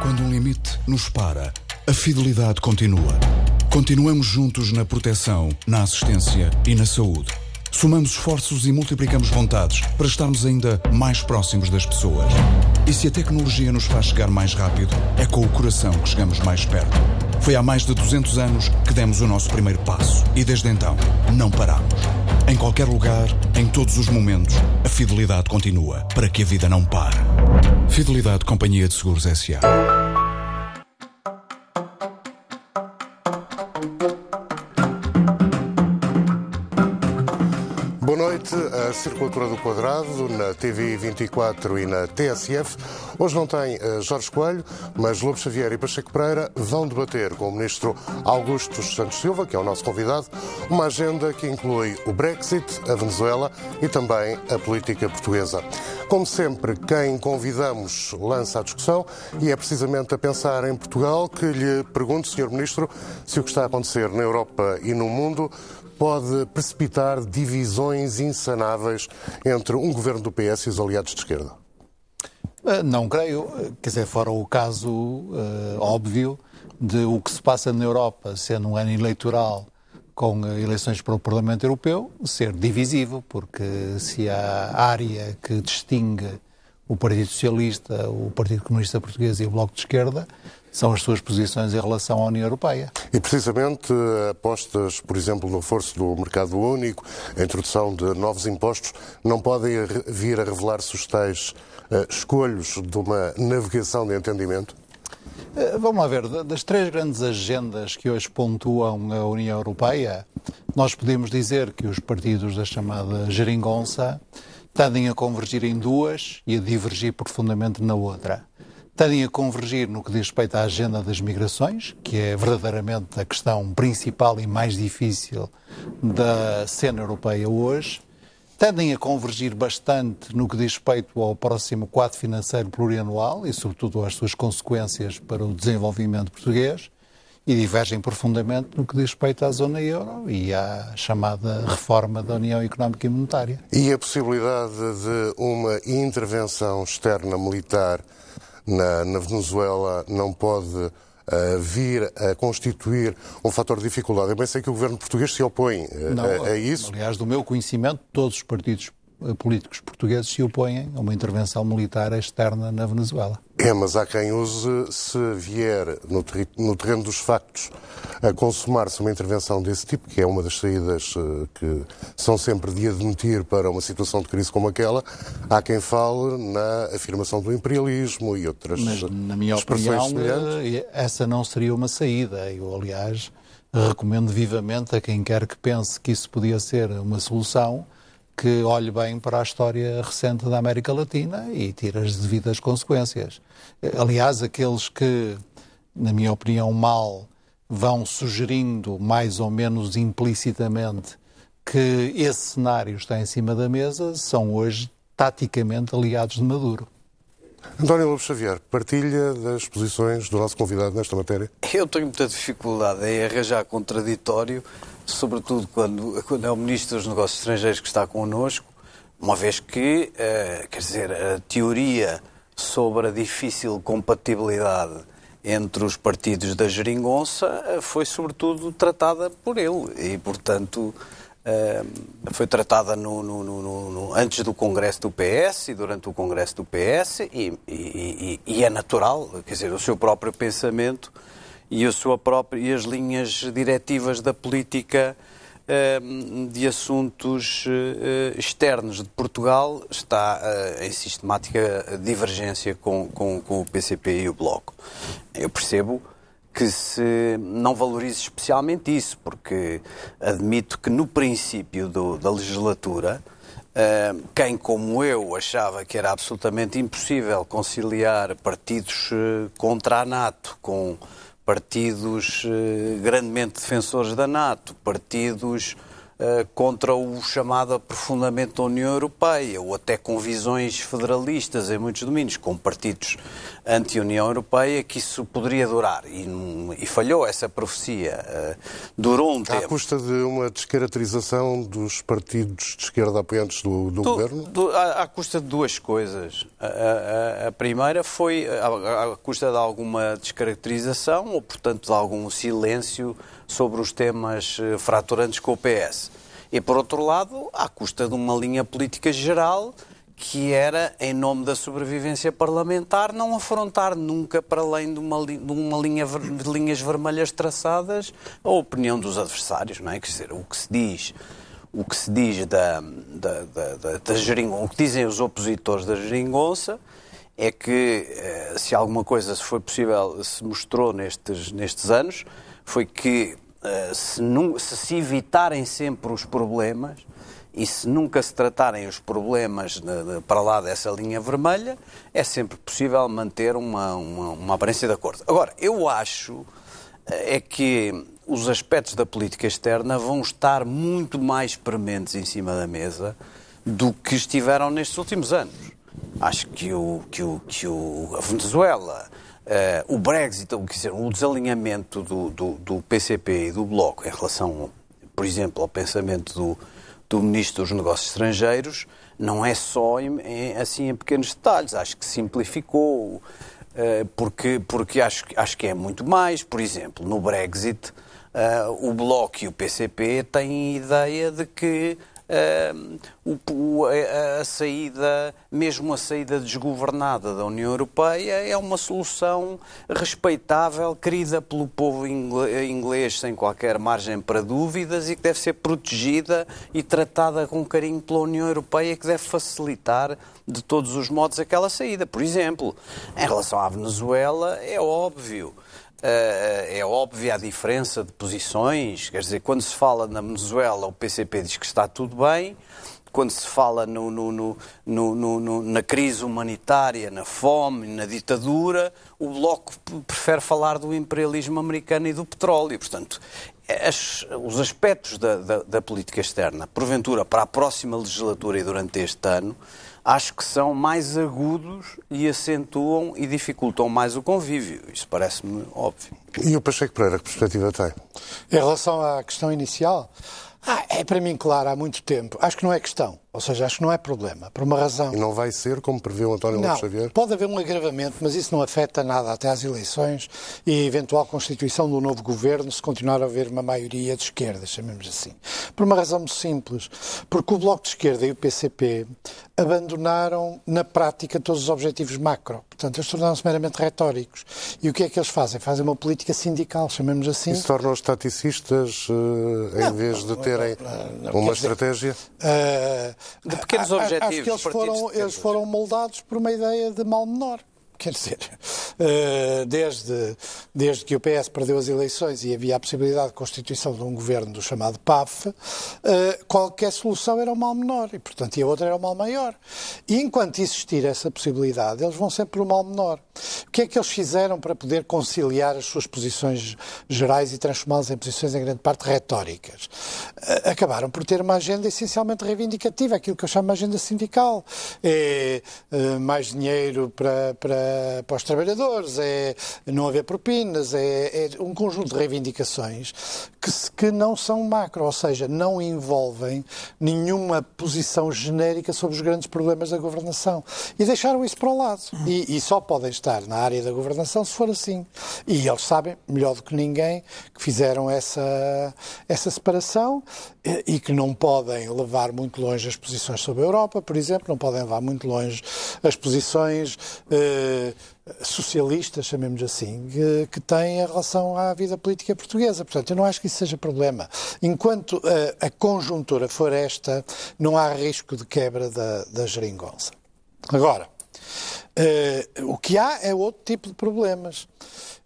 Quando um limite nos para, a fidelidade continua. Continuamos juntos na proteção, na assistência e na saúde. Somamos esforços e multiplicamos vontades para estarmos ainda mais próximos das pessoas. E se a tecnologia nos faz chegar mais rápido, é com o coração que chegamos mais perto. Foi há mais de 200 anos que demos o nosso primeiro passo e desde então não paramos. Em qualquer lugar, em todos os momentos, a fidelidade continua para que a vida não pare. Fidelidade Companhia de Seguros S.A. Circulatura do Quadrado na TV 24 e na TSF. Hoje não tem uh, Jorge Coelho, mas Lobo Xavier e Pacheco Pereira vão debater com o Ministro Augusto Santos Silva, que é o nosso convidado, uma agenda que inclui o Brexit, a Venezuela e também a política portuguesa. Como sempre, quem convidamos lança a discussão e é precisamente a pensar em Portugal que lhe pergunto, Sr. Ministro, se o que está a acontecer na Europa e no mundo pode precipitar divisões insanáveis entre um governo do PS e os aliados de esquerda? Eh, não creio. Quer dizer, fora o caso uh, óbvio de o que se passa na Europa, sendo um ano eleitoral com eleições para o Parlamento Europeu, ser divisivo, porque se há área que distingue o Partido Socialista, o Partido Comunista Português e o Bloco de Esquerda, são as suas posições em relação à União Europeia. E precisamente apostas, por exemplo, no reforço do mercado único, a introdução de novos impostos, não podem vir a revelar-se os tais uh, escolhos de uma navegação de entendimento? Uh, vamos lá ver, das três grandes agendas que hoje pontuam a União Europeia, nós podemos dizer que os partidos da chamada geringonça tendem a convergir em duas e a divergir profundamente na outra tendem a convergir no que diz respeito à agenda das migrações, que é verdadeiramente a questão principal e mais difícil da cena europeia hoje. Tendem a convergir bastante no que diz respeito ao próximo quadro financeiro plurianual e, sobretudo, às suas consequências para o desenvolvimento português. E divergem profundamente no que diz respeito à zona euro e à chamada reforma da União Económica e Monetária. E a possibilidade de uma intervenção externa militar na, na Venezuela não pode uh, vir a constituir um fator de dificuldade. Eu bem sei que o governo português se opõe uh, não, a, a, isso. Aliás, do meu conhecimento, todos os partidos eh, políticos portugueses se opõem a uma intervenção militar externa na Venezuela. É, mas há quem use, se vier no, no terreno dos factos a consumar-se uma intervenção desse tipo, que é uma das saídas uh, que são sempre de admitir para uma situação de crise como aquela, há quem fale na afirmação do imperialismo e outras mas, na minha opinião, semelhantes. essa não seria uma saída. Eu, aliás, recomendo vivamente a quem quer que pense que isso podia ser uma solução que olhe bem para a história recente da América Latina e tire as devidas consequências. Aliás, aqueles que, na minha opinião, mal vão sugerindo, mais ou menos implicitamente, que esse cenário está em cima da mesa, são hoje taticamente aliados de Maduro. António Lobo Xavier, partilha das posições do nosso convidado nesta matéria? Eu tenho muita dificuldade em arranjar contraditório sobretudo quando, quando é o Ministro dos Negócios Estrangeiros que está connosco, uma vez que, uh, quer dizer, a teoria sobre a difícil compatibilidade entre os partidos da geringonça uh, foi sobretudo tratada por ele e, portanto, uh, foi tratada no, no, no, antes do Congresso do PS e durante o Congresso do PS e, e, e é natural, quer dizer, o seu próprio pensamento e, a sua própria, e as linhas diretivas da política eh, de assuntos eh, externos de Portugal está eh, em sistemática divergência com, com, com o PCP e o Bloco. Eu percebo que se não valorize especialmente isso, porque admito que no princípio do, da legislatura, quem como eu achava que era absolutamente impossível conciliar partidos contra a NATO com partidos uh, grandemente defensores da NATO, partidos eh, contra o chamado aprofundamento da União Europeia, ou até com visões federalistas em muitos domínios, com partidos anti-União Europeia, que isso poderia durar. E, e falhou essa profecia. Uh, durou um à tempo. À custa de uma descaracterização dos partidos de esquerda apoiantes do, do, do governo? Do, à, à, custa de duas coisas. A, a, a primeira foi à, à custa de alguma descaracterização, ou, portanto, de algum silêncio sobre os temas eh, fraturantes com o PS. E, por outro lado, à custa de uma linha política geral que era, em nome da sobrevivência parlamentar, não afrontar nunca para além de uma, de uma linha de linhas vermelhas traçadas a opinião dos adversários, não é? Quer dizer, o que se diz, o que se diz da, da, da, da, da geringonça, o que dizem os opositores da geringonça é que eh, se alguma coisa se foi possível, se mostrou nestes, nestes anos, foi que uh, se, se, se evitarem sempre os problemas e se nunca se tratarem os problemas de, de, para lá dessa linha vermelha, é sempre possível manter uma, uma, uma aparência de acordo. Agora, eu acho eh, é que os aspectos da política externa vão estar muito mais prementes em cima da mesa do que estiveram nestes últimos anos. Acho que o, que o, que o, a Venezuela, Uh, o Brexit, quer dizer, o desalinhamento do, do, do, PCP e do Bloco em relação, por exemplo, ao pensamento do, do Ministro dos Negócios Estrangeiros, não é só em, em, assim em pequenos detalhes. Acho que simplificou, uh, porque, porque acho, acho que é muito mais. Por exemplo, no Brexit, uh, o Bloco e o PCP têm ideia de que uh, o, a, a, saída, mesmo a saída desgovernada da União Europeia, é uma solução respeitável, querida pelo povo inglês sem qualquer margem para dúvidas e que deve ser protegida e tratada com carinho pela União Europeia, que deve facilitar de todos os modos aquela saída. Por exemplo, em relação à Venezuela, é óbvio. Uh, é óbvia a diferença de posições. Quer dizer, quando se fala na Venezuela, o PCP diz que está tudo bem. Quando se fala no, no, no, na crise humanitária, na fome, na ditadura, o Bloco prefere falar do imperialismo americano e do petróleo. Portanto, as, os aspectos da, da, da política externa, porventura, para a próxima legislatura e durante este ano, acho que são mais agudos e acentuam e dificultam mais o convívio. Isso parece-me óbvio. E o Pacheco Pereira, que perspectiva tem? Em relação à questão inicial, ah, é para mim claro há muito tempo. Acho que não é questão. Ou seja, acho que não é problema, por uma razão. E não vai ser, como prevê o António Lopes Xavier? Pode haver um agravamento, mas isso não afeta nada até às eleições e a eventual constituição do novo governo se continuar a haver uma maioria de esquerda, chamemos assim. Por uma razão muito simples. Porque o Bloco de Esquerda e o PCP abandonaram, na prática, todos os objetivos macro. Portanto, eles tornaram-se meramente retóricos. E o que é que eles fazem? Fazem uma política sindical, chamemos assim. Isso torna-os taticistas, uh, em não, vez de terem não, não, uma estratégia? Dizer, uh, de pequenos objetivos. Acho que eles foram, eles foram moldados por uma ideia de mal menor. Quer dizer, eh, desde, desde que o PS perdeu as eleições e havia a possibilidade de constituição de um governo do chamado PAF, eh, qualquer solução era um mal menor e, portanto, e a outra era um mal maior. E enquanto existir essa possibilidade, eles vão sempre o mal menor. O que é que eles fizeram para poder conciliar as suas posições gerais e transformá-las em posições, em grande parte, retóricas? Eh, acabaram por ter uma agenda essencialmente reivindicativa, aquilo que eu chamo de agenda sindical. É mais dinheiro para, para para, os trabalhadores, é não haver propinas, é, é um conjunto de reivindicações que, que não são macro, ou seja, não envolvem nenhuma posição genérica sobre os grandes problemas da governação. E deixaram isso para o lado. E, e só podem estar na área da governação se for assim. E eles sabem, melhor do que ninguém, que fizeram essa, essa separação e que não podem levar muito longe as posições sobre a Europa, por exemplo, não podem levar muito longe as posições eh, socialistas, chamemos assim, que, têm em relação à vida política portuguesa. Portanto, eu não acho que isso seja problema. Enquanto a, a conjuntura for esta, não há risco de quebra da, da geringonça. Agora, eh, o que há é outro tipo de problemas.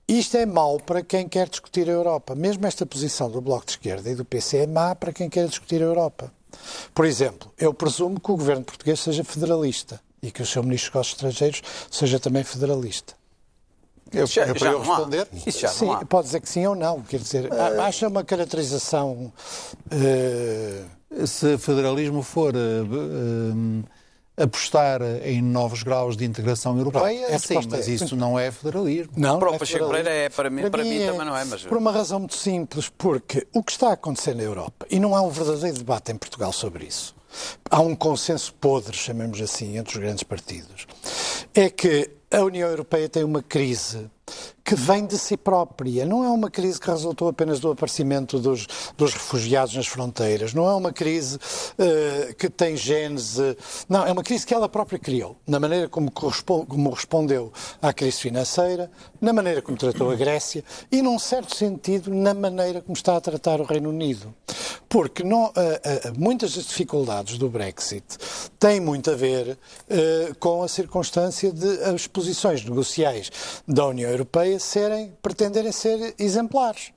Isto é mau para quem quer discutir a Europa. Mesmo esta posição do Bloco de Esquerda e do PC é má para quem quer discutir a Europa. Por exemplo, eu presumo que o governo português seja federalista e que o seu ministro dos Negócios Estrangeiros seja também federalista. Eu, Já- eu, já para eu responder, Isso já Sim, pode dizer que sim ou não. Quer dizer, acha uma caracterização. eh, se federalismo for eh, apostar em novos graus de integração europeia, a sim, mas é- isso não é federalismo. Não, Para o é Pacheco federalismo. Pereira é, para mim- para mim também não é, mas- Por uma razão muito simples, porque o que está a acontecer na Europa, e não há um verdadeiro debate em Portugal sobre isso, há um consenso podre, chamemos assim, entre os grandes partidos, é que a União Europeia tem uma crise que vem de si própria. Não é uma crise que resultou apenas do aparecimento dos, dos refugiados nas fronteiras. Não é uma crise eh, que tem gênese. Não, é uma crise que ela própria criou. Na maneira como, como respondeu à crise financeira, na maneira como tratou a Grécia e, num certo sentido, na maneira como está a tratar o Reino Unido. Porque não, eh, eh, muitas das dificuldades do Brexit têm muito a ver eh, com a circunstância de as posições negociais da União Europeia serem, pretenderem ser exemplares.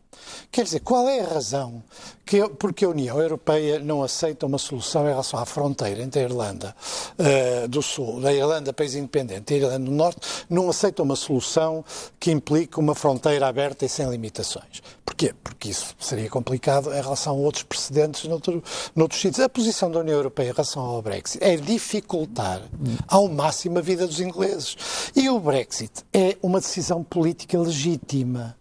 Quer dizer, qual é a razão que, porque a União Europeia não aceita uma solução em relação à fronteira entre a Irlanda eh, do Sul, da Irlanda, país independente, e a Irlanda do Norte, não aceita uma solução que implique uma fronteira aberta e sem limitações? Porquê? Porque isso seria complicado em relação a outros precedentes noutro, noutros sítios. A posição da União Europeia em relação ao Brexit é dificultar ao máximo a vida dos ingleses. E o Brexit é uma decisão política legítima.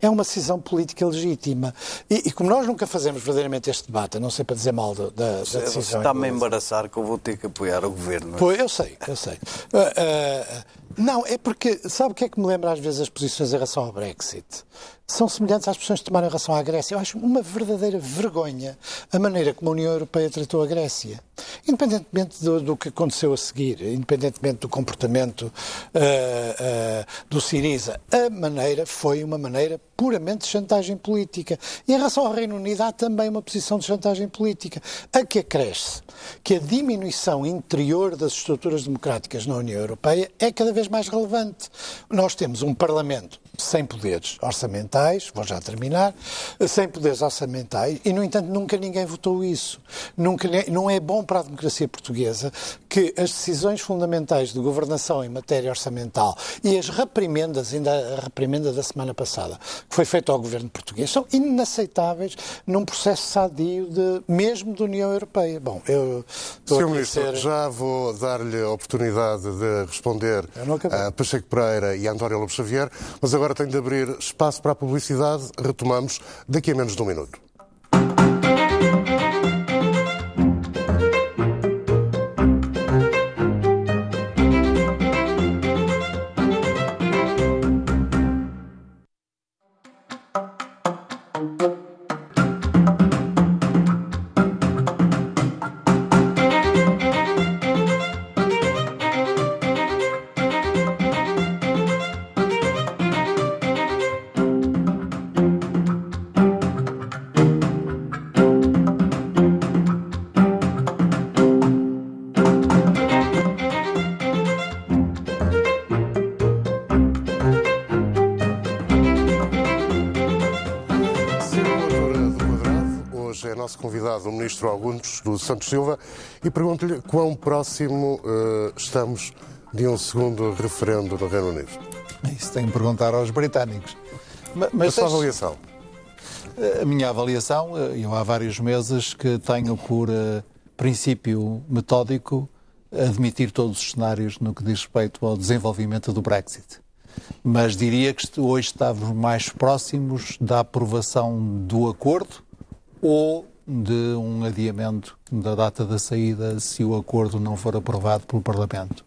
É uma decisão política legítima. E, e como nós nunca fazemos verdadeiramente este debate, a não ser para dizer mal da, da, Você decisão. está-me a embaraçar que eu vou ter que apoiar o governo. Pois, eu sei, eu sei. Ah, ah, não, é porque, sabe o que é que me lembra às vezes as posições em relação ao Brexit? São semelhantes às posições que tomaram em relação à Grécia. Eu acho uma verdadeira vergonha a maneira como a União Europeia tratou a Grécia. Independentemente do, do que aconteceu a seguir, independentemente do comportamento ah, ah, do Siriza, a maneira foi uma maneira puramente de chantagem política. E em relação ao Reino Unido há também uma posição de chantagem política. A que acresce que a diminuição interior das estruturas democráticas na União Europeia é cada vez mais relevante. Nós temos um Parlamento sem poderes orçamentais, vou já terminar, sem poderes orçamentais, e, no entanto, nunca ninguém votou isso. Nunca, não é bom para a democracia portuguesa que as decisões fundamentais de governação em matéria orçamental e as reprimendas, ainda a reprimenda da semana passada, que foi feita ao governo português, são inaceitáveis num processo sadio, de, mesmo da União Europeia. Bom, eu estou Sr. Ministro, ser- já vou dar-lhe a oportunidade de responder a Pacheco Pereira e a António Lobo Xavier, mas agora tenho de abrir espaço para a publicidade. Retomamos daqui a menos de um minuto. Santos Silva e pergunto-lhe quão próximo eh, estamos de um segundo referendo no Reino Unido. Isso tem que perguntar aos britânicos. Ma- A Mas sua deixe- avaliação? A minha avaliação, eh, eu há vários meses que tenho por eh, princípio metódico admitir todos os cenários no que diz respeito ao desenvolvimento do Brexit. Mas diria que hoje estávamos mais próximos da aprovação do acordo ou de um adiamento da data da saída se o acordo não for aprovado pelo Parlamento,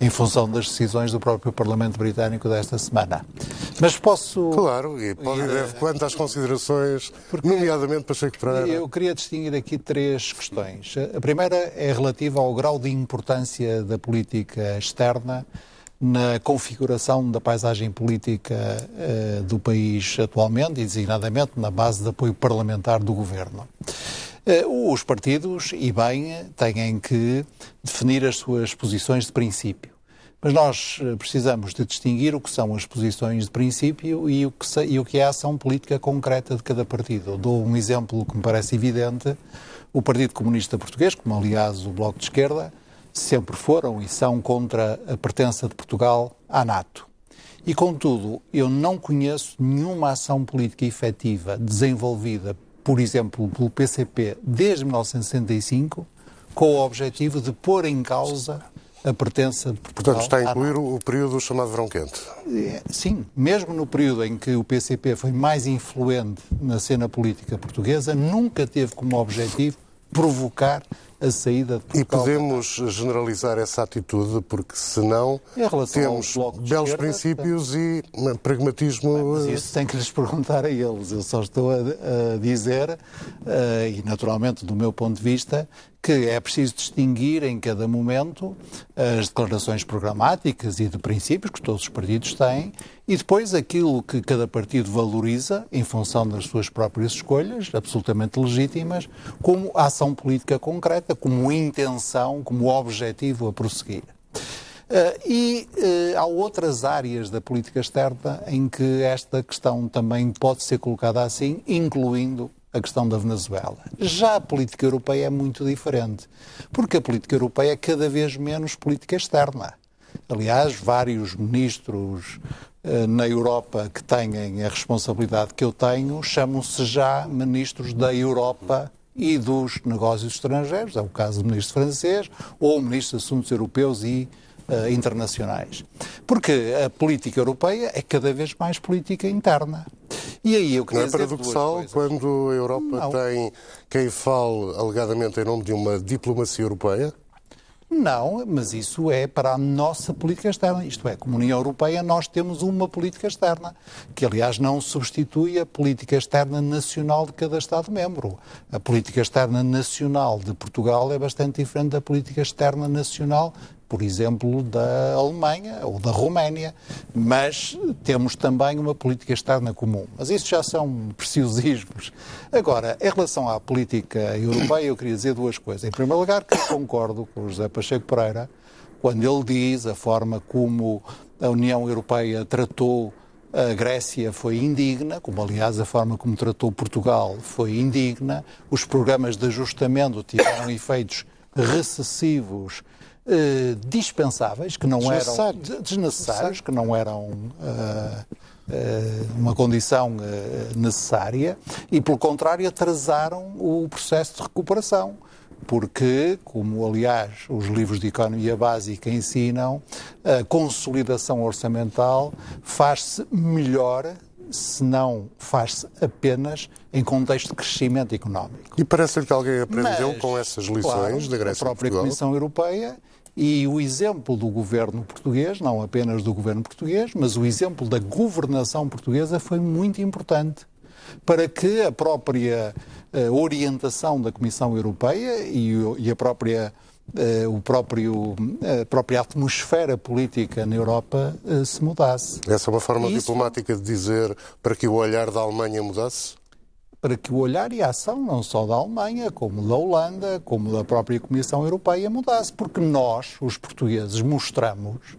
em função das decisões do próprio Parlamento Britânico desta semana. Mas posso. Claro, e pode deve quanto às considerações, nomeadamente Pacheco Pereira. Eu queria distinguir aqui três questões. A primeira é relativa ao grau de importância da política externa na configuração da paisagem política eh, do país atualmente e, designadamente, na base de apoio parlamentar do governo. Eh, os partidos, e bem, têm que definir as suas posições de princípio. Mas nós eh, precisamos de distinguir o que são as posições de princípio e o que, e o que é a ação política concreta de cada partido. Eu dou um exemplo que me parece evidente. O Partido Comunista Português, como aliás o Bloco de Esquerda, sempre foram e são contra a pertença de Portugal à NATO. E, contudo, eu não conheço nenhuma ação política efetiva desenvolvida, por exemplo, pelo PCP desde 1965, com o objetivo de pôr em causa a pertença de Portugal. Portanto, está a incluir o período chamado Verão Quente. É, sim, mesmo no período em que o PCP foi mais influente na cena política portuguesa, nunca teve como objetivo provocar a saída de Portugal. E podemos generalizar essa atitude, porque senão temos belos princípios e pragmatismo. Mas isso tem que lhes perguntar a eles. Eu só estou a, a dizer, uh, e naturalmente, do meu ponto de vista, que é preciso distinguir em cada momento as declarações programáticas e de princípios que todos os partidos têm e depois aquilo que cada partido valoriza em função das suas próprias escolhas, absolutamente legítimas, como ação política concreta, como intenção, como objetivo a prosseguir. Uh, e uh, há outras áreas da política externa em que esta questão também pode ser colocada assim, incluindo a questão da Venezuela. Já a política europeia é muito diferente, porque a política europeia é cada vez menos política externa. Aliás, vários ministros eh, na Europa que têm a responsabilidade que eu tenho chamam-se já ministros da Europa e dos negócios estrangeiros, é o caso do ministro francês, ou o ministro dos Assuntos Europeus e uh, internacionais. Porque a política europeia é cada vez mais política interna. E aí eu queria Não é paradoxal quando a Europa Não. tem quem fale alegadamente em nome de uma diplomacia europeia? Não, mas isso é para a nossa política externa. Isto é, como União Europeia, nós temos uma política externa, que aliás não substitui a política externa nacional de cada Estado-membro. A política externa nacional de Portugal é bastante diferente da política externa nacional por exemplo, da Alemanha ou da Roménia, mas temos também uma política externa comum. Mas isso já são preciosismos. Agora, em relação à política europeia, eu queria dizer duas coisas. Em primeiro lugar, que concordo com o José Pacheco Pereira quando ele diz a forma como a União Europeia tratou a Grécia foi indigna, como aliás a forma como tratou Portugal foi indigna, os programas de ajustamento tiveram efeitos recessivos eh, dispensáveis, que não eram desnecessários, que não eram uh, uh, uma condição necessária e, pelo contrário, atrasaram o processo de recuperação porque, como aliás os livros de economia básica ensinam, a consolidação orçamental faz-se melhor se não faz-se apenas em contexto de crescimento económico. E parece-lhe que alguém aprendeu Mas, com essas lições claro, da Grécia A própria Comissão Europeia e o exemplo do governo português, não apenas do governo português, mas o exemplo da governação portuguesa foi muito importante para que a própria uh, orientação da Comissão Europeia e, e a própria Uh, o próprio, a própria atmosfera política na Europa uh, se mudasse. Essa é uma forma Isso... diplomática de dizer para que o olhar da Alemanha mudasse? Para que o olhar e a ação, não só da Alemanha, como da Holanda, como da própria Comissão Europeia, mudasse. Porque nós, os portugueses, mostramos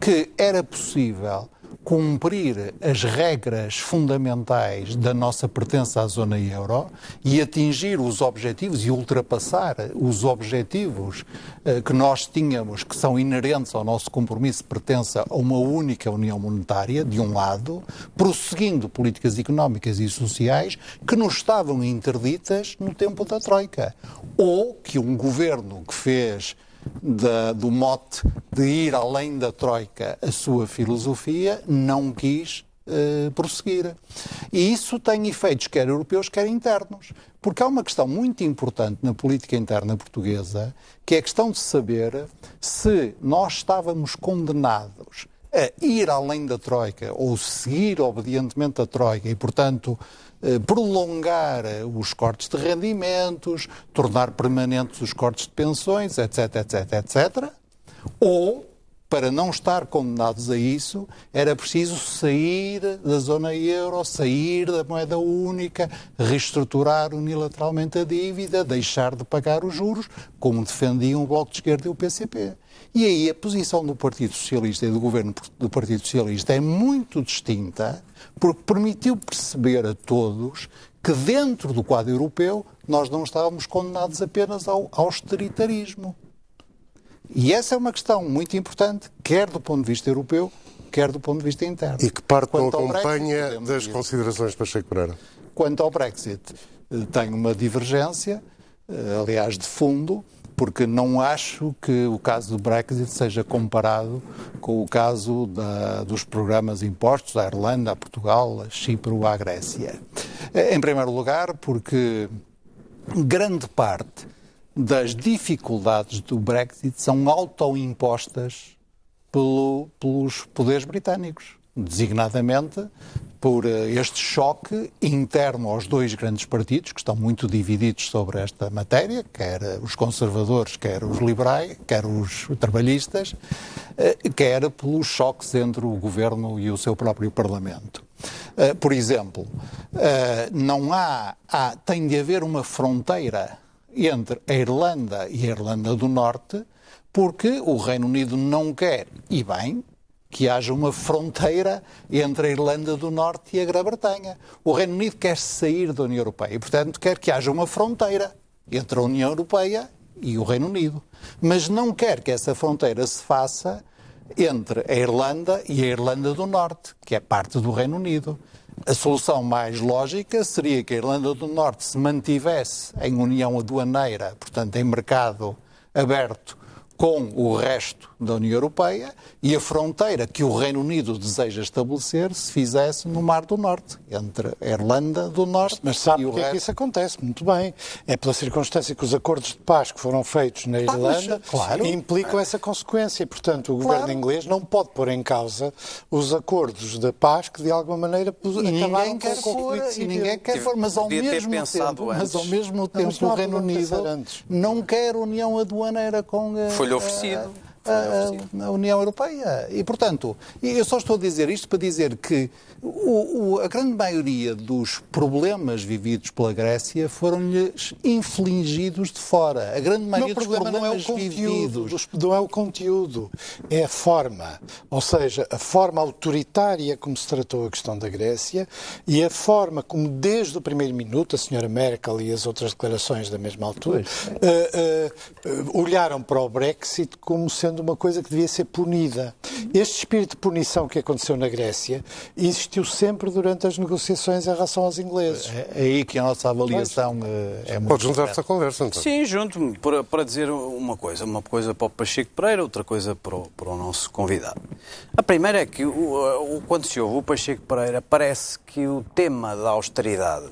que era possível cumprir as regras fundamentais da nossa pertença à zona euro e atingir os objetivos e ultrapassar os objetivos eh, que nós tínhamos, que são inerentes ao nosso compromisso de pertença a uma única união monetária, de um lado, prosseguindo políticas económicas e sociais que nos estavam interditas no tempo da Troika. Ou que um governo que fez da, do mote de ir além da Troika a sua filosofia, não quis uh, prosseguir. E isso tem efeitos quer europeus, quer internos. Porque há uma questão muito importante na política interna portuguesa, que é a questão de saber se nós estávamos condenados a ir além da Troika ou seguir obedientemente a Troika e, portanto, prolongar eh, os cortes de rendimentos, tornar permanentes os cortes de pensões, etc, etc, etc, ou para não estar condenados a isso, era preciso sair da zona euro, sair da moeda única, reestruturar unilateralmente a dívida, deixar de pagar os juros, como defendiam o Bloco de Esquerda e o PCP. E aí a posição do Partido Socialista e do governo do Partido Socialista é muito distinta, porque permitiu perceber a todos que dentro do quadro europeu nós não estávamos condenados apenas ao austeritarismo. E essa é uma questão muito importante, quer do ponto de vista europeu, quer do ponto de vista interno. E que parte não acompanha Brexit, das considerações de Pacheco Pereira? Quanto ao Brexit, eh, tenho uma divergência, eh, aliás, de fundo, porque não acho que o caso do Brexit seja comparado com o caso da, dos programas impostos à Irlanda, a Portugal, a Chipre ou à Grécia. Eh, em primeiro lugar, porque grande parte das dificuldades do Brexit são autoimpostas pelo, pelos poderes britânicos, designadamente por eh, este choque interno aos dois grandes partidos, que estão muito divididos sobre esta matéria, quer os conservadores, quer os liberais, quer os trabalhistas, eh, quer pelos choques entre o governo e o seu próprio Parlamento. Eh, por exemplo, não há, há tem de haver uma fronteira entre a Irlanda e a Irlanda do Norte, porque o Reino Unido não quer, e bem, que haja uma fronteira entre a Irlanda do Norte e a Grã-Bretanha. O Reino Unido quer sair da União Europeia e, portanto, quer que haja uma fronteira entre a União Europeia e o Reino Unido. Mas não quer que essa fronteira se faça entre a Irlanda e a Irlanda do Norte, que é parte do Reino Unido. A solução mais lógica seria que a Irlanda do Norte se mantivesse em união aduaneira, portanto, em mercado aberto com o resto da União Europeia e a fronteira que o Reino Unido deseja estabelecer se fizesse no Mar do Norte, entre a Irlanda do Norte Mas sabe e o porque resto... é que isso acontece? Muito bem. É pela circunstância que os acordos de paz que foram feitos na Irlanda mas, claro. implicam essa consequência. E, portanto, o governo Claro. inglês não pode pôr em causa os acordos de paz que, de alguma maneira, E ninguém acabaram quer com o conflito e civil. ninguém quer pôr, mas ao Devia ter mesmo pensado tempo, mas ao mesmo mas tempo não o Reino Unido não quer união aduaneira com a, Foi-lhe oferecido. A- a, a União Europeia. E, portanto, eu só estou a dizer isto para dizer que o- o- a grande maioria dos problemas vividos pela Grécia foram-lhes infligidos de fora. A grande maioria dos problema não é o problemas conteúdo, vividos. dos- não é o conteúdo, é a forma. Ou seja, a forma autoritária como se tratou a questão da Grécia e a forma como, desde o primeiro minuto, a senhora Merkel e as outras declarações da mesma altura, eh, eh, eh, olharam para o Brexit como sendo uma coisa que devia ser punida. Este espírito de punição que aconteceu na Grécia existiu sempre durante as negociações em relação aos ingleses. É é aí que a nossa avaliação eh, é muito. Pode juntar-se à conversa, então. Sim, junto-me para, para dizer uma coisa. Uma coisa para o Pacheco Pereira, outra coisa para o, para o nosso convidado. A primeira é que, o, o- quando se ouve o Pacheco Pereira, parece que o tema da austeridade,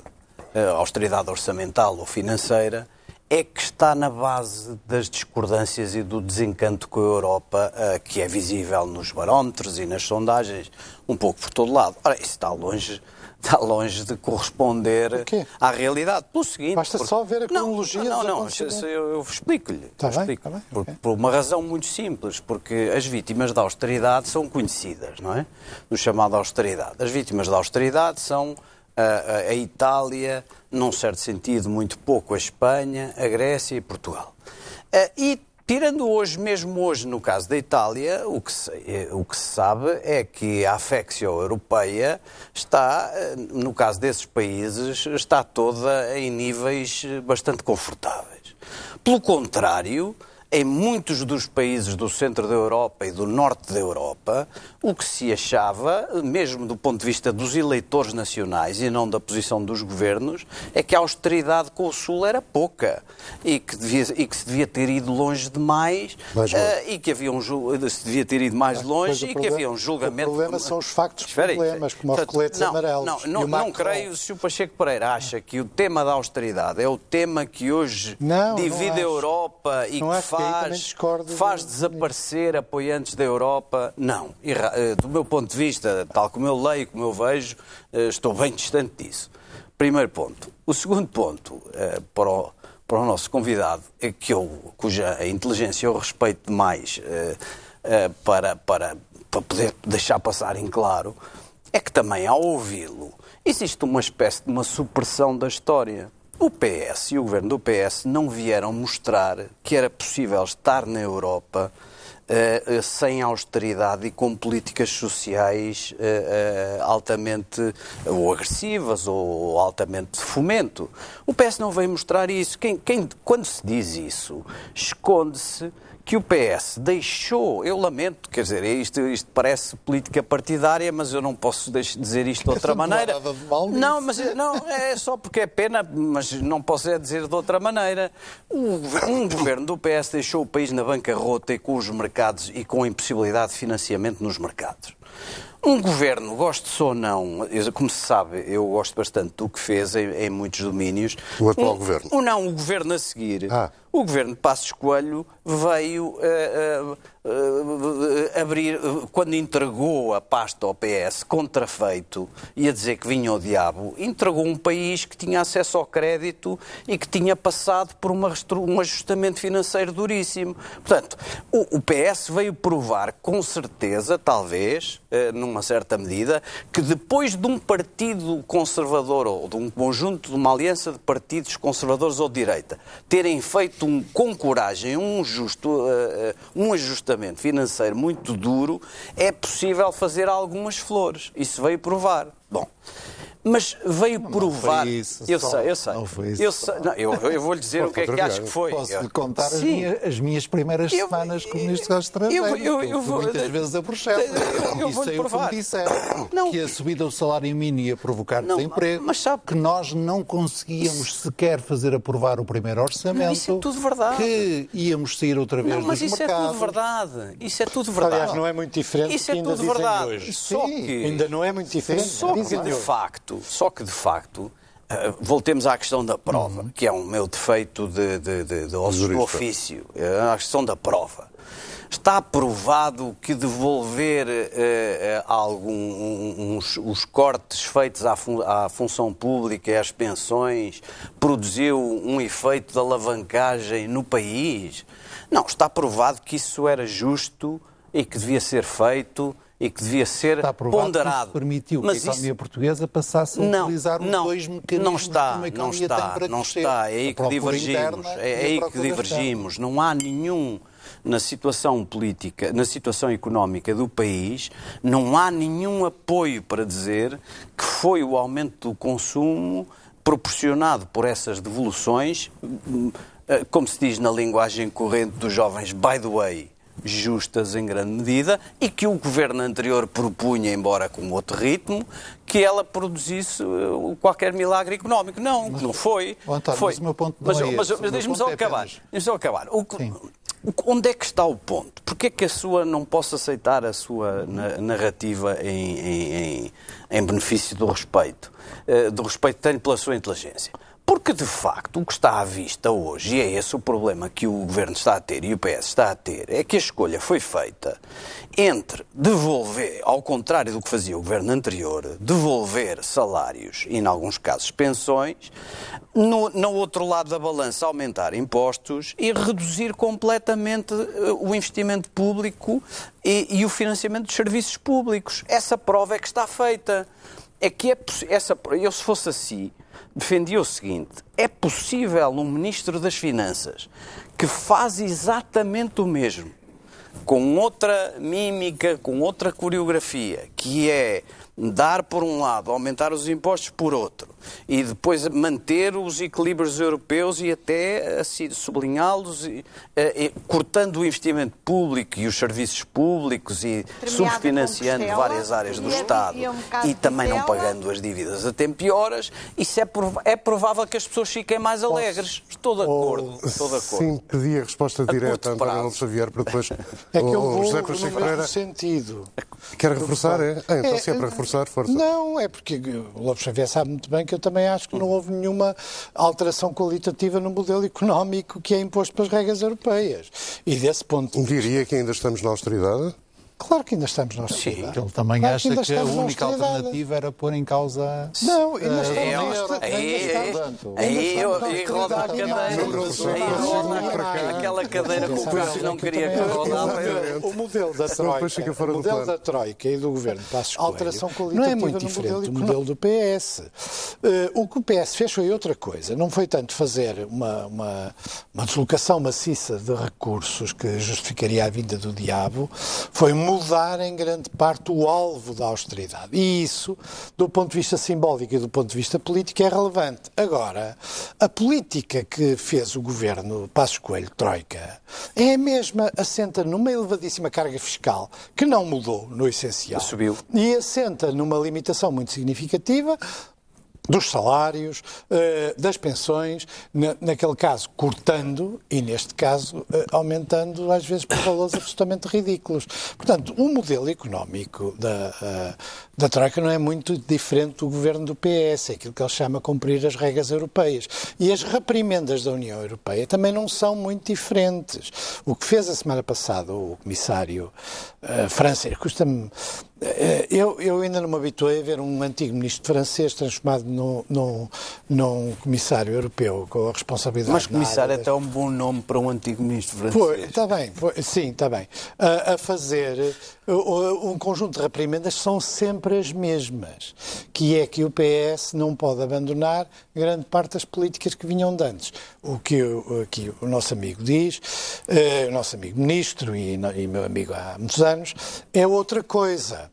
a austeridade orçamental ou financeira, é que está na base das discordâncias e do desencanto com a Europa, eh, que é visível nos barómetros e nas sondagens, um pouco por todo lado. Ora, isso está longe, está longe de corresponder à realidade. Pelo seguinte, Basta porque- só ver a Não, cronologia Não, não, se eu, eu explico-lhe. Tá explico. tá por, ok. por uma razão muito simples, porque as vítimas da austeridade são conhecidas, não é? No chamado austeridade. As vítimas da austeridade são a, a- Itália, num certo sentido, muito pouco a Espanha, a Grécia e Portugal. E tirando hoje, mesmo hoje, no caso da Itália, o que se, eh, o que se sabe é que a afecção europeia está, eh, no caso desses países, está toda em níveis eh, bastante confortáveis. Pelo contrário, em muitos dos países do centro da Europa e do norte da Europa, o que se achava, mesmo do ponto de vista dos eleitores nacionais e não da posição dos governos, é que a austeridade com o Sul era pouca e que, devia, e que se devia ter ido longe demais Mais eh, e que havia um, jul- se devia ter ido mais longe e que problema- havia um julgamento. o problema são os factos Espera aí, problemas, como os Portanto, coletes não, amarelos Não, não, não creio se o Pacheco Pereira acha que o tema da austeridade é o tema que hoje Não, divide a Europa e que também faz, faz desaparecer apoiantes da Europa. Não. Eh, Do meu ponto de vista, tal como eu leio, como eu vejo, eh, estou bem distante disso. Primeiro ponto. O segundo ponto, eh, para o, para o nosso convidado, é que eu, cuja inteligência eu respeito demais, para, para, para poder deixar passar em claro, é que também ao ouvi-lo existe uma espécie de uma supressão da história. O PS e o governo do PS não vieram mostrar que era possível estar na Europa Uh, uh, sem austeridade e com políticas sociais uh, altamente ou agressivas ou altamente de fomento. O PS não veio mostrar isso. Quem, quem, quando se diz isso, esconde-se que o PS deixou, eu lamento, quer dizer, isto, isto parece política partidária, mas eu não posso dizer isto de outra maneira. De não, mas não, é só porque é pena, mas não posso é dizer de outra maneira. Um governo do PS deixou o país na bancarrota e com os mercados e com a impossibilidade de financiamento nos mercados. Um governo, goste ou não, como se sabe, eu gosto bastante do que fez em, em muitos domínios. O atual um, governo? Ou não, o governo a seguir. Ah. O governo de Passos Coelho veio uh, uh, uh, abrir, quando entregou a pasta ao PS contrafeito e a dizer que vinha o diabo, entregou um país que tinha acesso ao crédito e que tinha passado por uma, um ajustamento financeiro duríssimo. Portanto, o, o PS veio provar com certeza, talvez, numa certa medida, que depois de um partido conservador ou de um conjunto de uma aliança de partidos conservadores ou de direita terem feito um, com coragem um, justo, uh, um ajustamento financeiro muito duro, é possível fazer algumas flores. Isso veio provar. Bom, mas veio não, provar. Não isso, eu só. sei, eu sei. Não foi isso eu, sei, não, eu, eu vou lhe dizer o que é que acho que foi. Posso lhe contar as minhas, as minhas, primeiras eu, semanas como ministro dos Estrangeiros. Eu, eu, eu vou, muitas vezes a Bruxelas. Eu, eu vou lhe provar. Disseram não. que a subida do salário mínimo ia provocar não, desemprego, mas sabe, que nós não conseguíamos isso, sequer fazer aprovar o primeiro orçamento. Não, isso é tudo verdade. Que íamos sair outra vez não, mas dos isso mercados. é tudo verdade. Isso é tudo verdade. Aliás, não é muito diferente isso é tudo verdade. Hoje. Só Sim, que, ainda não é muito diferente. Só que, de facto, só que de facto, uh, voltemos à questão da prova, uhum. que é um meu defeito de, de, de, de do ofício, uh, a questão da prova. Está provado que devolver uh, algum, uns, os cortes feitos à, fun à, função pública e às pensões produziu um efeito de alavancagem no país? Não, está provado que isso era justo e que devia ser feito e que devia ser está ponderado. Que permitiu Mas que a economia isso... portuguesa passasse a não, utilizar os não, dois mecanismos não está, que uma não está, tem para não crescer. está. É aí que divergimos. É, é aí que divergimos. Não há nenhum na situação política, na situação económica do país, não há nenhum apoio para dizer que foi o aumento do consumo proporcionado por essas devoluções, como se diz na linguagem corrente dos jovens, by the way, justas em grande medida e que o governo anterior propunha, embora com outro ritmo, que ela produzisse qualquer milagre económico. Não, mas, não foi. António, foi. Mas o meu ponto não mas, é mas, mas deixe-me só, é acabar. Só acabar. O, onde é que está o ponto? Porquê é que a sua não posso aceitar a sua narrativa em, em, em, benefício do respeito, uh, do respeito que tenho pela sua inteligência? Porque, de facto, o que está à vista hoje, e é esse o problema que o Governo está a ter e o PS está a ter, é que a escolha foi feita entre devolver, ao contrário do que fazia o Governo anterior, devolver salários e, em alguns casos, pensões, no, no outro lado da balança aumentar impostos e reduzir completamente o investimento público e, e o financiamento dos serviços públicos. Essa prova é que está feita. É que é, essa, eu, se fosse assim, defendia o seguinte: é possível um ministro das Finanças que faz exatamente o mesmo, com outra mímica, com outra coreografia, que é dar por um lado, aumentar os impostos por outro, e depois manter os equilíbrios europeus e até assim, sublinhá-los, eh, cortando o investimento público e os serviços públicos e subfinanciando várias áreas do Estado e, um e também não pagando as dívidas a tempo e horas, isso é, prov é provável que as pessoas fiquem mais alegres. Estou de acordo. Estou de acordo. Sim, pedi a resposta direta a António Lopes Xavier para depois é que eu vou José Pacheco Pereira. sentido. Quer reforçar? É? Ah, então, se é para reforçar, força. Não, é porque o Lopes Xavier sabe muito bem que eu também acho que não houve nenhuma alteração qualitativa no modelo económico que é imposto pelas regras europeias. E desse ponto de Diria que ainda estamos na austeridade? Claro que ainda estamos na austeridade. Sim, ele também claro acha que, que a única alternativa era pôr em causa. Não, ainda estamos é, Aí, aí, aí roda a cadeira. Aí roda aquela cadeira que o Carlos não queria que rodasse. O modelo da Troika, o modelo da Troika e do governo Passos Coelho Alteração não é qualitativa muito diferente do modelo do PS. Eh, o que o PS fez foi outra coisa. Não foi tanto fazer uma, uma, uma deslocação maciça de recursos que justificaria a vinda do diabo, foi mudar em grande parte o alvo da austeridade. E isso, do ponto de vista simbólico e do ponto de vista político, é relevante. Agora, a política que fez o governo Passos Coelho, Troika, é a mesma, assenta numa elevadíssima carga fiscal, que não mudou no essencial. Subiu. E assenta numa limitação muito significativa dos salários, eh, das pensões, na- naquele caso cortando e neste caso eh, aumentando às vezes por valores absolutamente ridículos. Portanto, o modelo económico da, eh, da Troika não é muito diferente do governo do PS, é aquilo que ele chama cumprir as regras europeias. E as reprimendas da União Europeia também não são muito diferentes. O que fez a semana passada o comissário eh, francês, custa-me Eu, eu ainda não me habituei a ver um antigo ministro francês transformado num, num, num comissário europeu com a responsabilidade. Mas comissário é até um bom nome para um antigo ministro Pois, francês. está bem, pois, sim, está bem. A, a fazer um conjunto de reprimendas são sempre as mesmas, que é que o PS não pode abandonar grande parte das políticas que vinham de antes. O que o, aqui o nosso amigo diz, uh, o nosso amigo ministro e, e meu amigo há muitos anos, é outra coisa.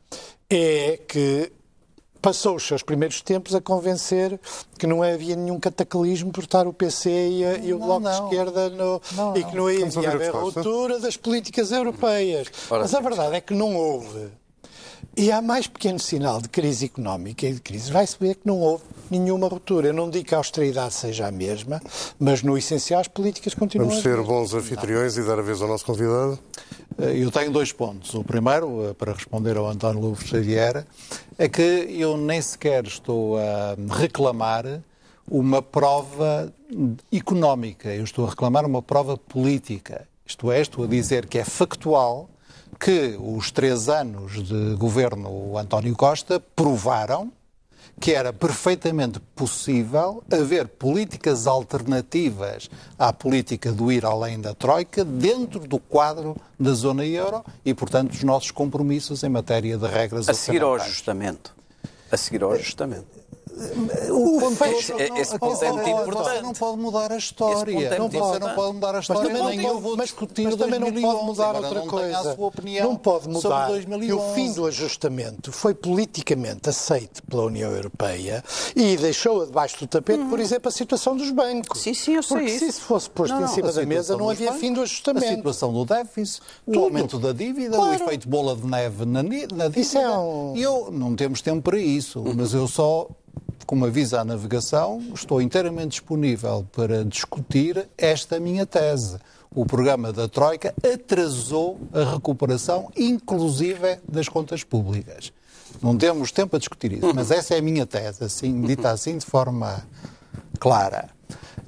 É que passou os seus primeiros tempos a convencer que não havia nenhum cataclismo por estar o PC e, a- e o Não, Bloco de não. Esquerda no, Não, e que não Vamos ouvir a havia a resposta. ruptura das políticas europeias. Ora, Mas a verdade é que não houve. E há mais pequeno sinal de crise económica e de crise. Vai-se ver que não houve nenhuma ruptura. Eu não digo que a austeridade seja a mesma, mas no essencial as políticas continuam Vamos ser bons anfitriões e dar a vez ao nosso convidado. Eh, Eu tenho dois pontos. O primeiro, eh, para responder ao António Lobo Xavier, é que eu nem sequer estou a reclamar uma prova económica, eu estou a reclamar uma prova política. Isto é, estou a dizer que é factual que os três anos de governo António Costa provaram que era perfeitamente possível haver políticas alternativas à política do ir além da Troika dentro do quadro da zona euro e, portanto, dos nossos compromissos em matéria de regras A seguir ao ajustamento. A seguir ao ajustamento. O ponto fecho- esse ponto é muito importante. Você não pode mudar a história. é Não, você não pode mudar a história, também não nem eu pode- vou mas- discutir mas também não 2011. pode mudar outra coisa. a sua opinião não pode mudar sobre que 2011. o fim do ajustamento foi politicamente aceito pela União Europeia e deixou debaixo do tapete, por exemplo, a situação dos bancos. Sim, sim, eu sei Porque isso. se isso fosse posto Não, em cima a da mesa, não havia bancos, fim do A ajustamento. situação do déficit, o aumento da dívida, Claro. o efeito bola de neve na, dívida. Isso é um- E eu não temos tempo para isso, mas eu só, como avisa à navegação, estou inteiramente disponível para discutir esta minha tese. O programa da Troika atrasou a recuperação, inclusive das contas públicas. Não temos tempo a discutir isso, mas essa é a minha tese, assim, dita assim de forma clara.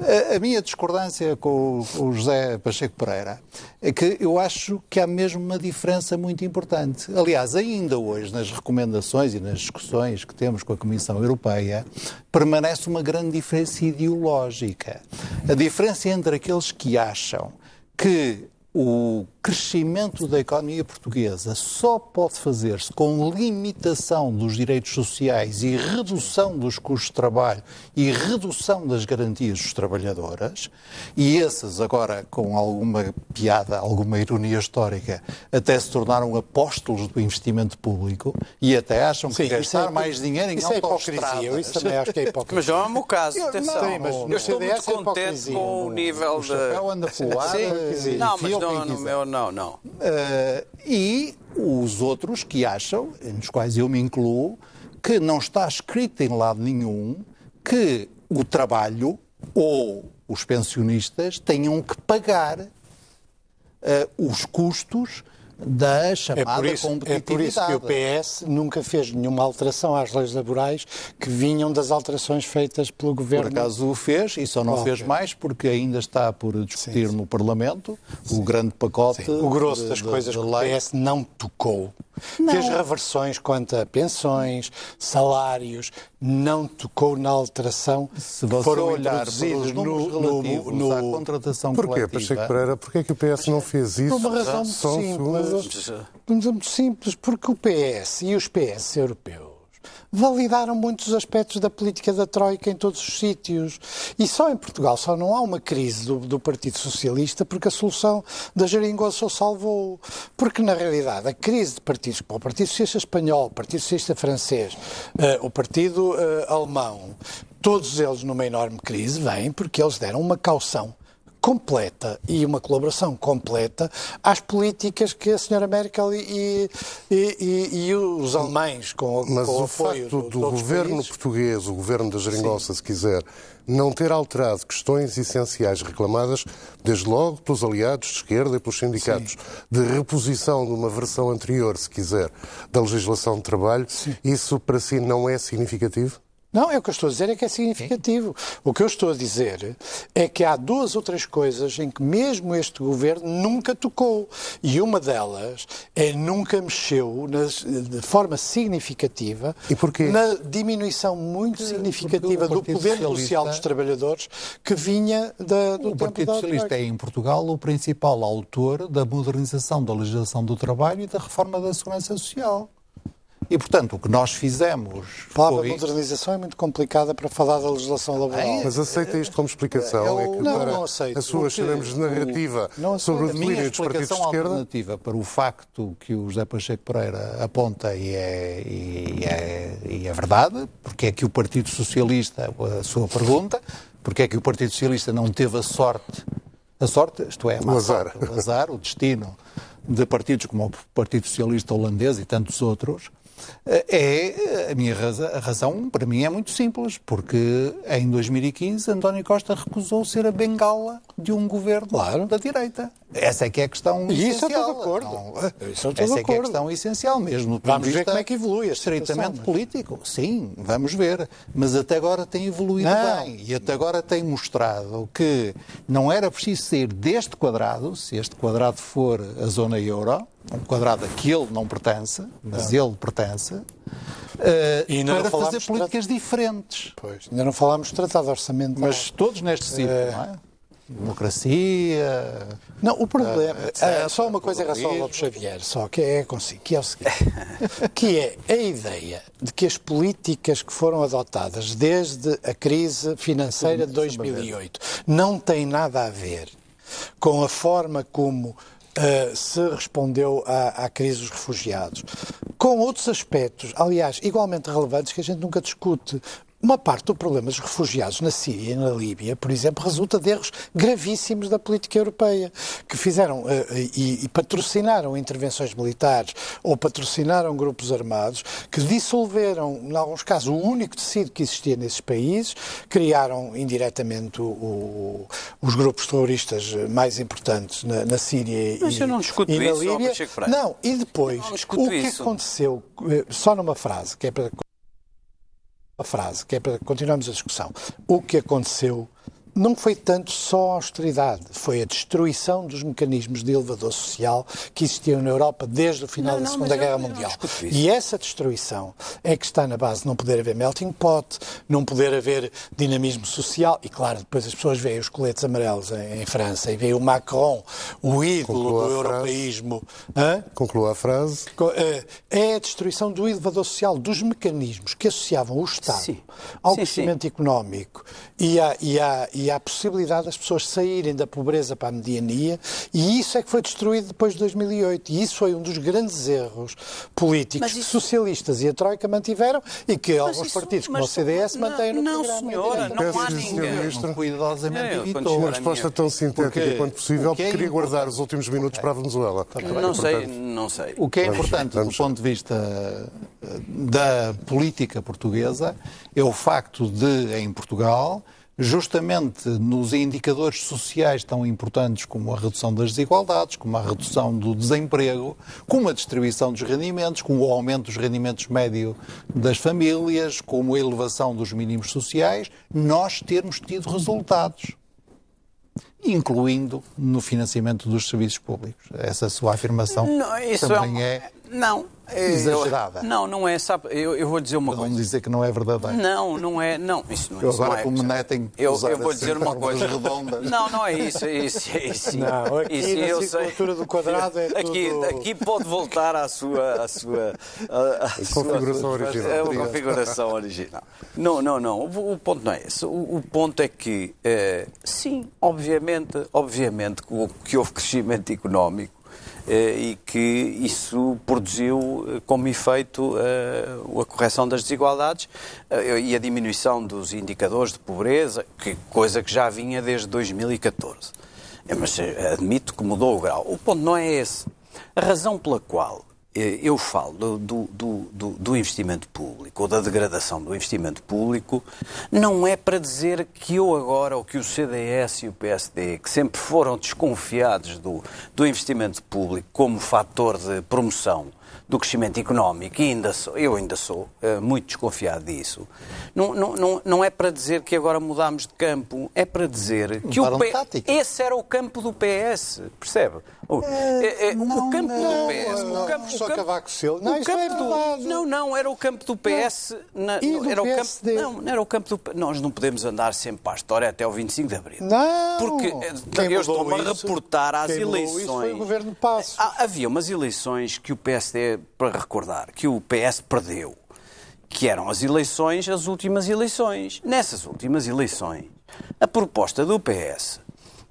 A- minha discordância com com o José Pacheco Pereira é que eu acho que há mesmo uma diferença muito importante. Aliás, ainda hoje, nas recomendações e nas discussões que temos com a Comissão Europeia, permanece uma grande diferença ideológica. A diferença entre aqueles que acham que o crescimento da economia portuguesa só pode fazer-se com limitação dos direitos sociais e redução dos custos de trabalho e redução das garantias dos trabalhadoras, e esses agora, com alguma piada, alguma ironia histórica, até se tornaram apóstolos do investimento público e até acham que Sim, gastar é- mais dinheiro em Isso é hipocrisia, eu isso também acho que é hipocrisia. Mas não é o meu caso, atenção. Sim, mas no eu estou CDS muito é contente hipocrisia. com o nível O de. chapéu anda pro ar, Sim. eh, Não, mas o não, no meu, não, não. Eh, e os outros que acham, nos quais eu me incluo, que não está escrito em lado nenhum que o trabalho ou os pensionistas tenham que pagar eh, os custos da chamada é por isso, competitividade. É por isso que o PS nunca fez nenhuma alteração às leis laborais que vinham das alterações feitas pelo governo. Por acaso o fez e só não Oh, fez mais porque ainda está por discutir Sim, sim. no Parlamento o grande pacote. O grosso de- das de- coisas de que o. PS não tocou. Fez reversões quanto a pensões, salários, não tocou na alteração Se que foram olhar para os introduzidos números no, no, relativos no, à contratação Porquê, coletiva... Pacheco Pereira? Porquê é que o PS não fez isso? Por uma razão muito simples. razão muito simples, porque o PS e os PS europeus validaram muitos aspectos da política da Troika em todos os sítios. E só em Portugal só não há uma crise do, do Partido Socialista porque a solução da geringonça o salvou. Porque, na realidade, a crise de partidos como o Partido Socialista Espanhol, o Partido Socialista Francês, eh, o Partido eh, Alemão, todos eles numa enorme crise, vêm porque eles deram uma caução completa e uma colaboração completa às políticas que a senhora Merkel e, e- e- e os alemães, com, Mas com o apoio facto do, do governo países, português, o governo da Geringonça, se quiser, não ter alterado questões essenciais reclamadas, desde logo pelos aliados de esquerda e pelos sindicatos, de reposição de uma versão anterior, se quiser, da legislação de trabalho, isso para si não é significativo? Não, é o que eu estou a dizer é que é significativo. O que eu estou a dizer é que há duas ou três coisas em que mesmo este governo nunca tocou. E uma delas é nunca mexeu nas- de forma significativa na diminuição muito significativa do poder social dos trabalhadores que vinha da, do O Partido Socialista é, em Portugal, o principal autor da modernização da legislação do trabalho e da reforma da segurança social. E, portanto, o que nós fizemos A palavra foi... modernização é muito complicada para falar da legislação laboral. Mas aceita isto como explicação? Eu- é que não, para não aceito. a sua, chamamos de narrativa sobre o A minha declínio dos partidos de explicação esquerda? alternativa para o facto que o José Pacheco Pereira aponta e é, e é, e é verdade, porque é que o Partido Socialista, a sua pergunta, porque é que o Partido Socialista não teve a sorte, a sorte, isto é, a má O azar. sorte, o azar, o destino de partidos como o Partido Socialista holandês e tantos outros, é a minha razão, a razão para mim é muito simples, porque em 2015 António Costa recusou ser a bengala de um governo Claro. da direita. Essa é que é a questão E isso eu essencial. estou de acordo. Não, Isso eu estou essa de é que é a acordo. questão essencial mesmo. Vamos ver como é que evolui a Estritamente mas- político. Sim, vamos ver. Mas até agora tem evoluído Não. bem. E até agora tem mostrado que não era preciso sair deste quadrado, se este quadrado for a zona euro, um quadrado a que ele não pertence, mas ele pertence, ainda não para fazer políticas diferentes. Pois, ainda não falámos de tratado orçamental. Mas todos neste sítio, não é? Democracia. Não, o problema. etc, ah, só uma coisa em relação ao Lobo Xavier, só que é consigo, que é o seguinte: que é a ideia de que as políticas que foram adotadas desde a crise financeira de 2008 não têm nada a ver com a forma como. Ah, se respondeu à, à crise dos refugiados, com outros aspectos, aliás, igualmente relevantes, que a gente nunca discute. Uma parte do problema dos refugiados na Síria e na Líbia, por exemplo, resulta de erros gravíssimos da política europeia, que fizeram eh, e, e patrocinaram intervenções militares ou patrocinaram grupos armados que dissolveram, em alguns casos, o único tecido que existia nesses países, criaram indiretamente o- o- os grupos terroristas mais importantes na, na Síria Mas e, eu não discuto e na isso, Líbia. Não, e depois, o que isso. aconteceu, eh, só numa frase, que é para uma frase, que é para continuarmos a discussão. O que aconteceu não foi tanto só a austeridade, foi a destruição dos mecanismos de elevador social que existiam na Europa desde o final Não, da não, Segunda Guerra não Mundial. E essa destruição é que está na base de não poder haver melting pot, não poder haver dinamismo social. E claro, depois as pessoas veem os coletes amarelos em, em França e veem o Macron, o ídolo Conclua do europeísmo. Hã? Conclua a frase. Eh, é a destruição do elevador social, dos mecanismos que associavam o Estado Sim. ao Sim, crescimento económico e à, e, à, e à possibilidade das pessoas saírem da pobreza para a mediania, e isso é que foi destruído depois de 2008. E isso foi um dos grandes erros políticos Mas isso- que socialistas e a Troika mantiveram e que alguns isso- partidos, como mas- o CDS, não, mantêm no não, programa. senhora, não Peço há sim, ninguém. Ministro. É, evitou. Uma resposta tão sintética Porque quanto possível, é porque queria importante- guardar os últimos minutos para a Venezuela. Não sei, não sei. O que é Vamos- importante vamos- do ponto de vista eh, da política portuguesa é o facto de, em Portugal, justamente nos indicadores sociais tão importantes como a redução das desigualdades, como a redução do desemprego, como a distribuição dos rendimentos, como o aumento dos rendimentos médio das famílias, como a elevação dos mínimos sociais, nós termos tido resultados incluindo no financiamento dos serviços públicos. Essa sua afirmação Não, isso também é, é, não, é- exagerada. não, não é, sabe, eu, eu vou dizer uma Vamos coisa. dizer que não é verdadeiro. Não, não é, não, isso não, Eu isso agora, não é. como netem eu, usar eu vou dizer uma coisa. redondas. Não, não é isso, é isso, é isso. Não, aqui Isso na eu sei. circulatura do quadrado é aqui, tudo- aqui pode voltar à sua, à sua, à, à sua- configuração original. É uma configuração original. Não, não, não. O, o ponto não é esse. O, o ponto é que, eh, sim, obviamente, obviamente que, que houve crescimento económico e que isso produziu eh, como efeito eh, a correção das desigualdades eh, e a diminuição dos indicadores de pobreza, que, coisa que já vinha desde 2014. É, Mas eh, admito que mudou o grau. O ponto não é esse. A razão pela qual eh, eu falo do, do, do- do- do investimento público ou da degradação do investimento público não é para dizer que eu agora ou que o CDS e o PSD, que sempre foram desconfiados do, do investimento público como fator de promoção do crescimento económico, e ainda sou, eu ainda sou eh, muito desconfiado disso, não, não, não, não é para dizer que agora mudámos de campo, é para dizer que o P- esse era o campo do PS, percebe? O, é- é- o campo do PS. não, o campo, só o campo- Cavaco Silva. o Não, campo é do-. Não, não, era o campo do PS. na- do era o campo, PSD? não, não era o campo do Nós não podemos andar sempre para a história até o 25 de Abril. Não! Porque Quem eu estou-me a reportar às eleições. isso foi o governo Passos. Ah, Havia umas eleições que o PSD, para recordar, que o PS perdeu, que eram as eleições, as últimas eleições. Nessas últimas eleições, a proposta do PS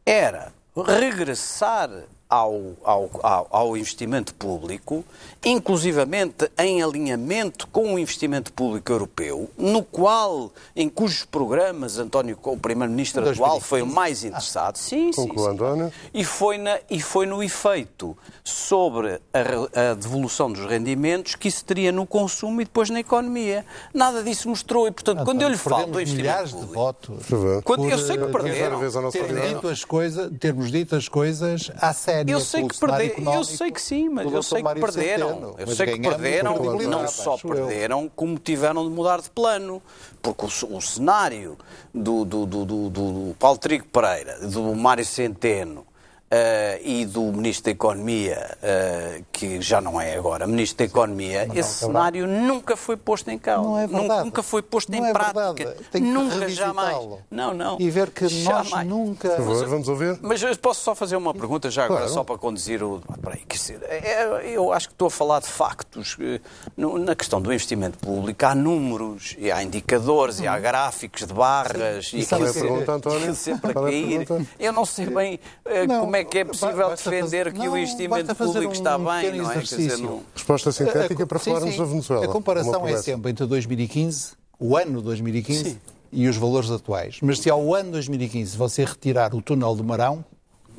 era regressar ao, ao, ao, ao investimento público, inclusivamente em alinhamento com o investimento público europeu, no qual, em cujos programas António, o primeiro-ministro atual, foi o mais interessado. Sim, sim, sim. António. E foi, na, e foi no efeito sobre a, a devolução dos rendimentos que isso teria no consumo e depois na economia. Nada disso mostrou. E, portanto, quando eu lhe falo do investimento milhares de público, votos. quando, eu sei que eh, perderam. termos dito as coisas, termos dito as coisas à séria. Eu sei que perderam, eu sei que sim, mas eu sei que perderam. Eu sei que perderam, não só perderam, como tiveram de mudar de plano. Porque o, o cenário do, do, do, do, do- do Paulo Trigo Pereira, do Mário Centeno eh, e do Ministro da Economia, eh, que já não é agora Ministro da Economia, esse cenário nunca foi posto em causa. Não é Nunca- verdade. Nunca foi posto Não em é prática. verdade. Tem que nunca, jamais. Não, não. E ver que nós Jamais. nunca. Por favor, vamos ouvir? Mas eu posso só fazer uma pergunta já agora, Claro. só para conduzir o. Espera aí, quer dizer, é- eu acho que estou a falar de factos. Eh, Na questão do investimento público, há números, e há indicadores, e há gráficos de barras. E Qual é a pergunta, António? sempre a é cair. Eu não sei bem Não, como é que é possível basta defender fazer- que o não, investimento basta fazer público um está bem, não é? Quer dizer, exercício. não- Resposta sintética A- para sim, falarmos sim. da Venezuela. A comparação é sempre entre 2015, o ano 2015 e os valores atuais. Mas se ao ano 2015 você retirar o túnel do Marão,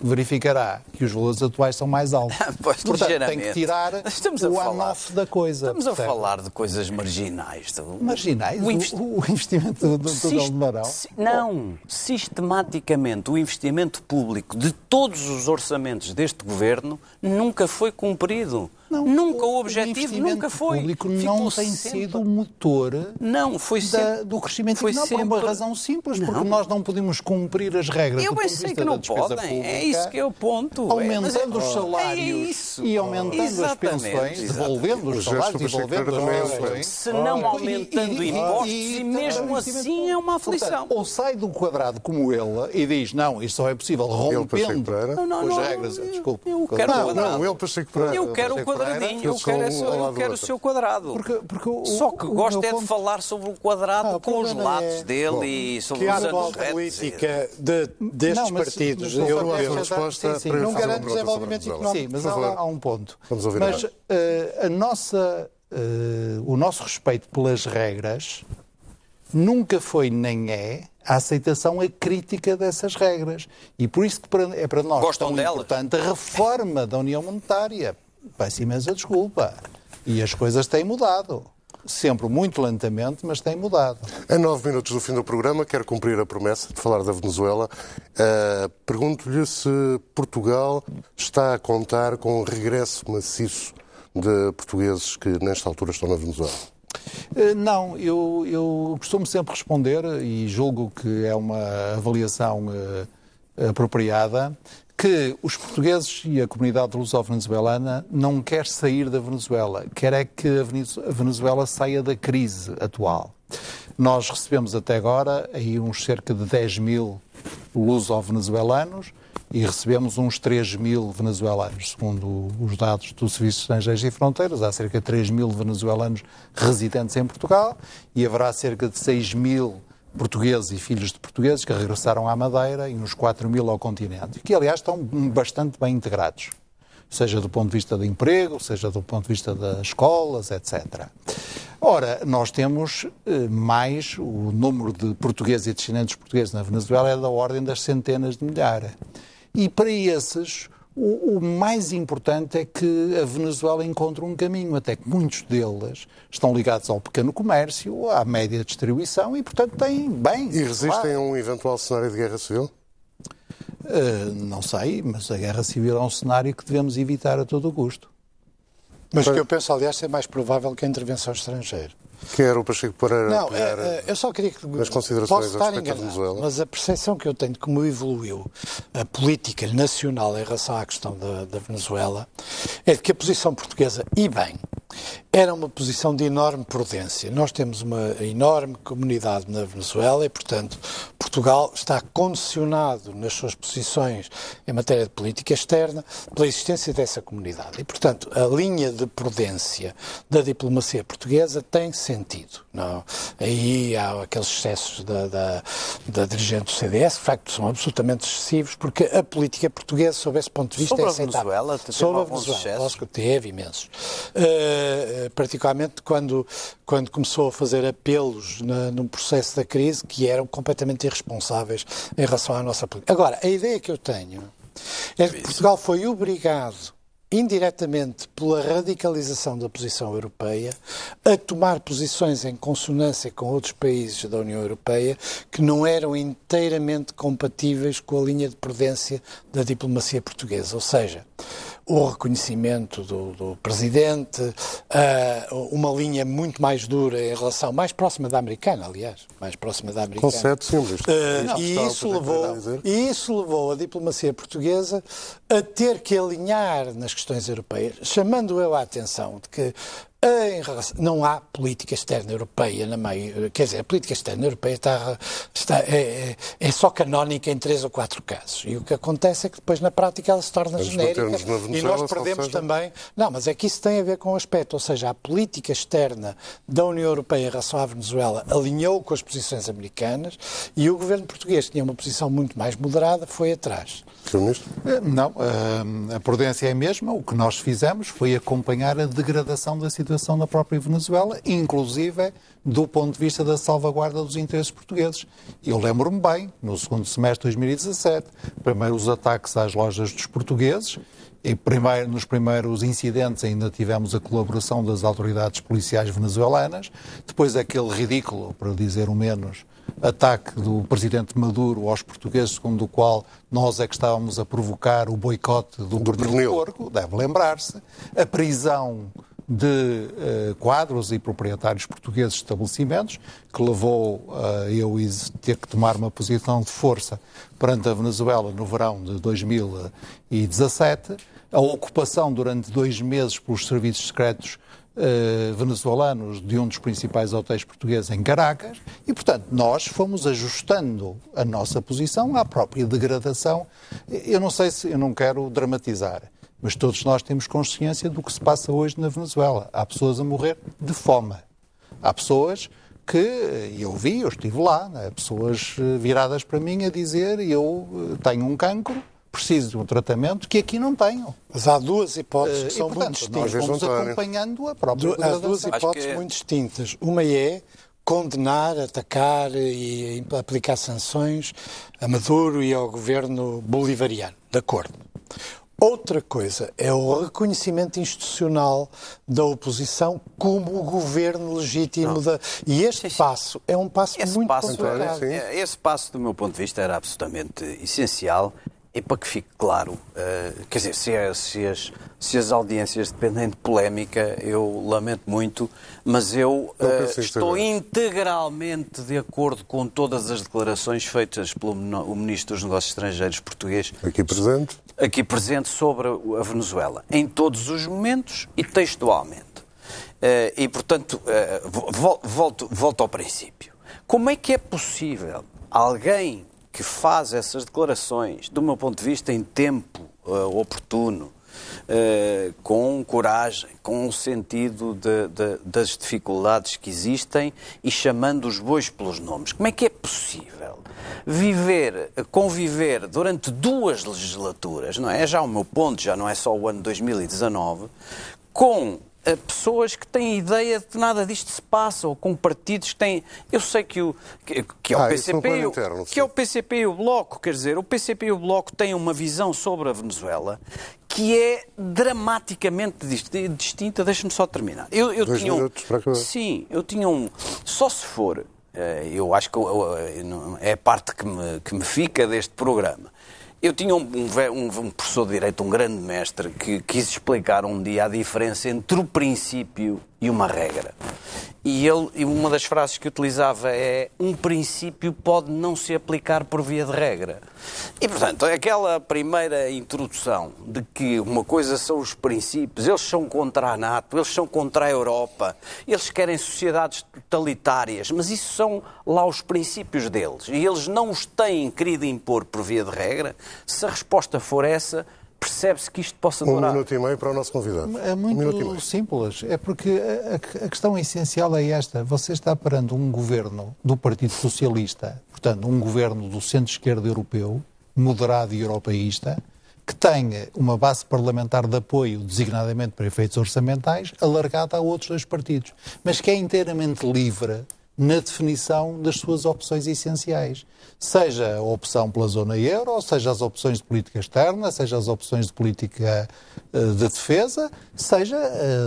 verificará que os valores atuais são mais altos. Pois, Portanto, tem que tirar Estamos o anof da coisa. Estamos a percebe? falar de coisas marginais. do- Marginais, O o, investi- o investimento do, do túnel Sist- Marão. si- Não. Sistematicamente, o investimento público de todos os orçamentos deste governo nunca foi cumprido. Nunca o objetivo investimento nunca foi. público Ficou não tem sempre- sido o motor Não, foi da- sempre. do crescimento foi económico, por uma sempre- razão simples, porque Não. nós não podemos cumprir as regras Eu do bem ponto sei que não da podem. pública, É isso que é o ponto. Aumentando É, mas os é- salários é e aumentando as pensões, exatamente. devolvendo O os salários, devolvendo é as pensões. Se não aumentando e- impostos, e- e mesmo assim é uma aflição. Portanto, ou sai do quadrado como ele e diz, não, isto só é possível rompendo. Não, não, não, as regras. eu- Desculpe. eu quero Não, o quadrado. não, ele Pacheco Pereira. Eu quero o Pereira, quadradinho, eu são quero, lado eu quero o seu quadrado. Porque, porque o, Só que o gosto é de ponto- falar sobre o quadrado Ah, com os problema lados é dele e sobre que a os atual anos retos. política de- destes Não, mas- partidos mas- europeus Essa resposta Sim, sim. para eu não garante desenvolvimento económico. Sim, mas há, um ponto. Vamos ouvir mas agora. eh, a nossa, eh, o nosso respeito pelas regras nunca foi nem é a aceitação a crítica dessas regras. E por isso que é para nós Gostam tão delas? importante a reforma da União Monetária. Peço imensa desculpa. E as coisas têm mudado. sempre muito lentamente, mas tem mudado. A nove minutos do fim do programa, quero cumprir a promessa de falar da Venezuela. Uh, Pergunto-lhe se Portugal está a contar com um regresso maciço de portugueses que nesta altura estão na Venezuela. Uh, não, eu, eu costumo sempre responder, e julgo que é uma avaliação uh, apropriada, que os portugueses e a comunidade luso-venezuelana não quer sair da Venezuela, quer é que a Venezuela saia da crise atual. Nós recebemos até agora aí uns cerca de 10 mil luso-venezuelanos e recebemos uns 3 mil venezuelanos, segundo os dados do Serviço de Estrangeiros e Fronteiras. Há cerca de 3 mil venezuelanos residentes em Portugal e haverá cerca de 6 mil portugueses e filhos de portugueses que regressaram à Madeira e uns 4 mil ao continente, que aliás estão bastante bem integrados, seja do ponto de vista do emprego, seja do ponto de vista das escolas, etc. Ora, nós temos eh, mais, o número de portugueses e descendentes portugueses na Venezuela é da ordem das centenas de milhares. E para esses, o, o, mais importante é que a Venezuela encontre um caminho, até que muitos deles estão ligados ao pequeno comércio, à média distribuição e, portanto, têm bem. E resistem claro. a um eventual cenário de guerra civil? Uh, não sei, mas a guerra civil é um cenário que devemos evitar a todo o custo. Mas que eu penso, aliás, ser mais provável que a intervenção estrangeira. Quer o Pacheco Pereira Não, é, é, eu só queria que as considerações posso estar enganado, mas a percepção que eu tenho de como evoluiu a política nacional em relação à questão da, da Venezuela é de que a posição portuguesa, e bem, era uma posição de enorme prudência. Nós temos uma enorme comunidade na Venezuela e, portanto, Portugal está condicionado nas suas posições em matéria de política externa pela existência dessa comunidade. E, portanto, a linha de prudência da diplomacia portuguesa tem sentido. Não? Aí há aqueles excessos da, da, da dirigente do CDS, de facto, são absolutamente excessivos, porque a política portuguesa, sob esse ponto de vista, Sobre é aceitável. Venezuela, Sobre a Venezuela, teve imensos. Uh, particularmente quando, quando começou a fazer apelos na, num processo da crise que eram completamente irresponsáveis em relação à nossa política. Agora, a ideia que eu tenho é que Portugal foi obrigado indiretamente pela radicalização da posição europeia, a tomar posições em consonância com outros países da União Europeia que não eram inteiramente compatíveis com a linha de prudência da diplomacia portuguesa. Ou seja, o reconhecimento do, do presidente, uh, uma linha muito mais dura em relação, mais próxima da americana, aliás, mais próxima da americana. Com sete símbolos. Uh, e, isso levou, e isso levou a diplomacia portuguesa a ter que alinhar nas questões europeias, chamando eu a atenção de que não há política externa europeia na meio. Quer dizer, a política externa europeia está, está, é, é, só canónica em três ou quatro casos. E o que acontece é que depois, na prática, ela se torna genérica. E nós perdemos seja... também. Não, mas é que isso tem a ver com o aspecto. Ou seja, a política externa da União Europeia em relação à Venezuela alinhou com as posições americanas e o governo português, que tinha uma posição muito mais moderada, foi atrás. Eh, não, eh, a prudência é a mesma. O que nós fizemos foi acompanhar a degradação da situação na própria Venezuela, inclusive do ponto de vista da salvaguarda dos interesses portugueses. Eu lembro-me bem, no segundo semestre de 2017, primeiro os ataques às lojas dos portugueses, e primeiro, nos primeiros incidentes ainda tivemos a colaboração das autoridades policiais venezuelanas, depois aquele ridículo, para dizer o menos, ataque do presidente Maduro aos portugueses, segundo o qual nós é que estávamos a provocar o boicote do, do pernil porco, deve lembrar-se, a prisão de uh, quadros e proprietários portugueses de estabelecimentos, que levou a eu ter que tomar uma posição de força perante a Venezuela no verão de 2017, a ocupação durante dois meses pelos serviços secretos uh, venezuelanos de um dos principais hotéis portugueses em Caracas e, portanto, nós fomos ajustando a nossa posição à própria degradação. Eu não sei se, eu não quero dramatizar, mas todos nós temos consciência do que se passa hoje na Venezuela. Há pessoas a morrer de fome. Há pessoas que eu vi, eu estive lá, né? pessoas eh, viradas para mim a dizer eu eh, tenho um cancro preciso de um tratamento que aqui não tenham. Mas há duas hipóteses que uh, são portanto, muito distintas. Nós vamos acompanhando a própria du Há duas hipóteses que... muito distintas. Uma é condenar, atacar e aplicar sanções a Maduro e ao governo bolivariano. De acordo. Outra coisa é o reconhecimento institucional da oposição como o governo legítimo da. E este passo é um passo esse muito passo, é- Esse passo, do meu ponto de vista, era absolutamente essencial. E para que fique claro, eh, quer dizer, se, é- se as, se as audiências dependem de polémica, eu lamento muito, mas eu em estou integralmente de acordo com todas as declarações feitas pelo o Ministro dos Negócios Estrangeiros português Aqui presente. aqui presente sobre a Venezuela, em todos os momentos e textualmente. Eh, E, portanto, vo- volto, volto ao princípio. Como é que é possível alguém que faz essas declarações, do meu ponto de vista, em tempo eh, oportuno, eh, com coragem, com o sentido de- de- das dificuldades que existem e chamando os bois pelos nomes. Como é que é possível viver, conviver durante duas legislaturas, não é? É já o meu ponto, já não é só o ano 2019, com eh, pessoas que têm ideia de que nada disto se passa, ou com partidos que têm. Eu sei que, o, que, que é o Ah, PCP, e o- interno, que é o. PCP e o Bloco, quer dizer, o PCP e o Bloco têm uma visão sobre a Venezuela que é dramaticamente dis- distinta. Deixa-me só terminar. Eu, eu Dois tinha um- minutos para acabar. Sim, eu tinha um. Só se for, eh, eu acho que eu- eu- não- é a parte que me, que me fica deste programa. Eu tinha um, um um professor de Direito, um grande mestre, que quis explicar um dia a diferença entre o princípio e uma regra. E ele, e uma das frases que utilizava é: um princípio pode não se aplicar por via de regra. E, portanto, aquela primeira introdução de que uma coisa são os princípios, eles são contra a NATO, eles são contra a Europa, eles querem sociedades totalitárias, mas isso são lá os princípios deles. E eles não os têm querido impor por via de regra. Se a resposta for essa, percebe-se que isto possa Um demorar. minuto e meio para o nosso convidado. É Um muito simples. É porque a, a- a questão essencial é esta. Você está perante um governo do Partido Socialista, portanto, um governo do centro-esquerda europeu, moderado e europeísta, que tem uma base parlamentar de apoio, designadamente para efeitos orçamentais, alargada a outros dois partidos, mas que é inteiramente livre na definição das suas opções essenciais. Seja a opção pela zona euro, seja as opções de política externa, seja as opções de política eh, de defesa, seja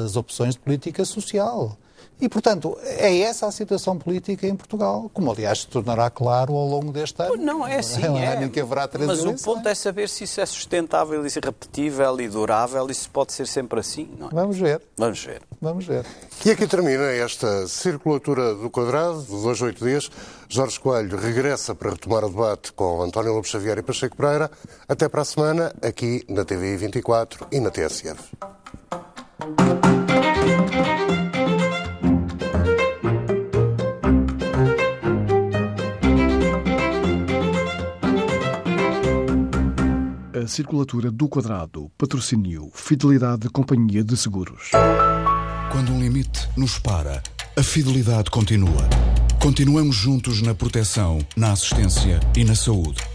as opções de política social. E, portanto, é essa a situação política em Portugal, como aliás se tornará claro ao longo deste ano. Não, é assim. É um é. ano que haverá três Mas o eleições. ponto é saber se isso é sustentável e irrepetível e durável e se pode ser sempre assim. Não é? Vamos ver, Vamos ver. vamos ver. E aqui termina esta circulatura do quadrado, de dois a oito dias. Jorge Coelho regressa para retomar o debate com António Lopes Xavier e Pacheco Pereira. Até para a semana, aqui na TV 24 e na TSF. Circulatura do quadrado patrocínio Fidelidade Companhia de Seguros. Quando um limite nos para, a fidelidade continua. Continuamos juntos na proteção, na assistência e na saúde.